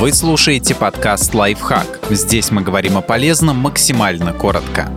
Вы слушаете подкаст «Лайфхак». Здесь мы говорим о полезном максимально коротко.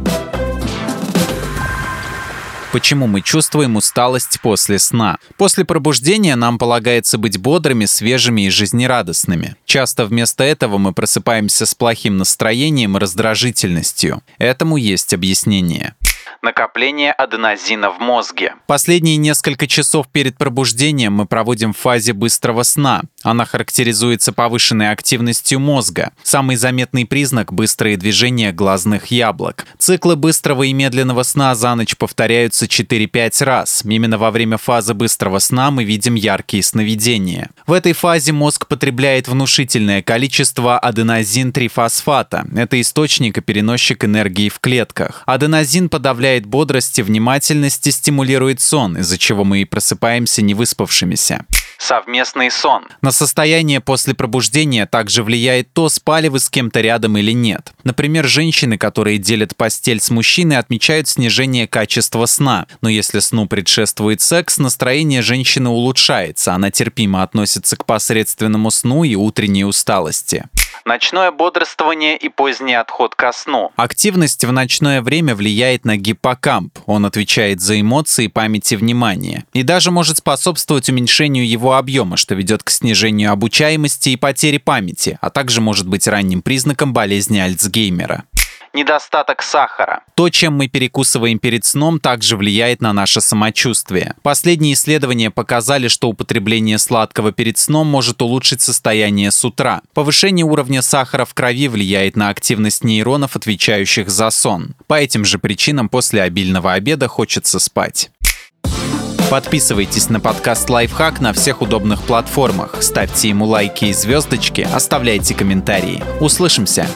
Почему мы чувствуем усталость после сна? После пробуждения нам полагается быть бодрыми, свежими и жизнерадостными. Часто вместо этого мы просыпаемся с плохим настроением и раздражительностью. Этому есть объяснение накопление аденозина в мозге. Последние несколько часов перед пробуждением мы проводим в фазе быстрого сна. Она характеризуется повышенной активностью мозга. Самый заметный признак – быстрые движения глазных яблок. Циклы быстрого и медленного сна за ночь повторяются 4-5 раз. Именно во время фазы быстрого сна мы видим яркие сновидения. В этой фазе мозг потребляет внушительное количество аденозин-трифосфата. Это источник и переносчик энергии в клетках. Аденозин подавляет добавляет бодрости, внимательности, стимулирует сон, из-за чего мы и просыпаемся невыспавшимися. Совместный сон. На состояние после пробуждения также влияет то, спали вы с кем-то рядом или нет. Например, женщины, которые делят постель с мужчиной, отмечают снижение качества сна. Но если сну предшествует секс, настроение женщины улучшается, она терпимо относится к посредственному сну и утренней усталости ночное бодрствование и поздний отход ко сну. Активность в ночное время влияет на гиппокамп. Он отвечает за эмоции, память и внимание. И даже может способствовать уменьшению его объема, что ведет к снижению обучаемости и потере памяти, а также может быть ранним признаком болезни Альцгеймера недостаток сахара. То, чем мы перекусываем перед сном, также влияет на наше самочувствие. Последние исследования показали, что употребление сладкого перед сном может улучшить состояние с утра. Повышение уровня сахара в крови влияет на активность нейронов, отвечающих за сон. По этим же причинам после обильного обеда хочется спать. Подписывайтесь на подкаст «Лайфхак» на всех удобных платформах, ставьте ему лайки и звездочки, оставляйте комментарии. Услышимся!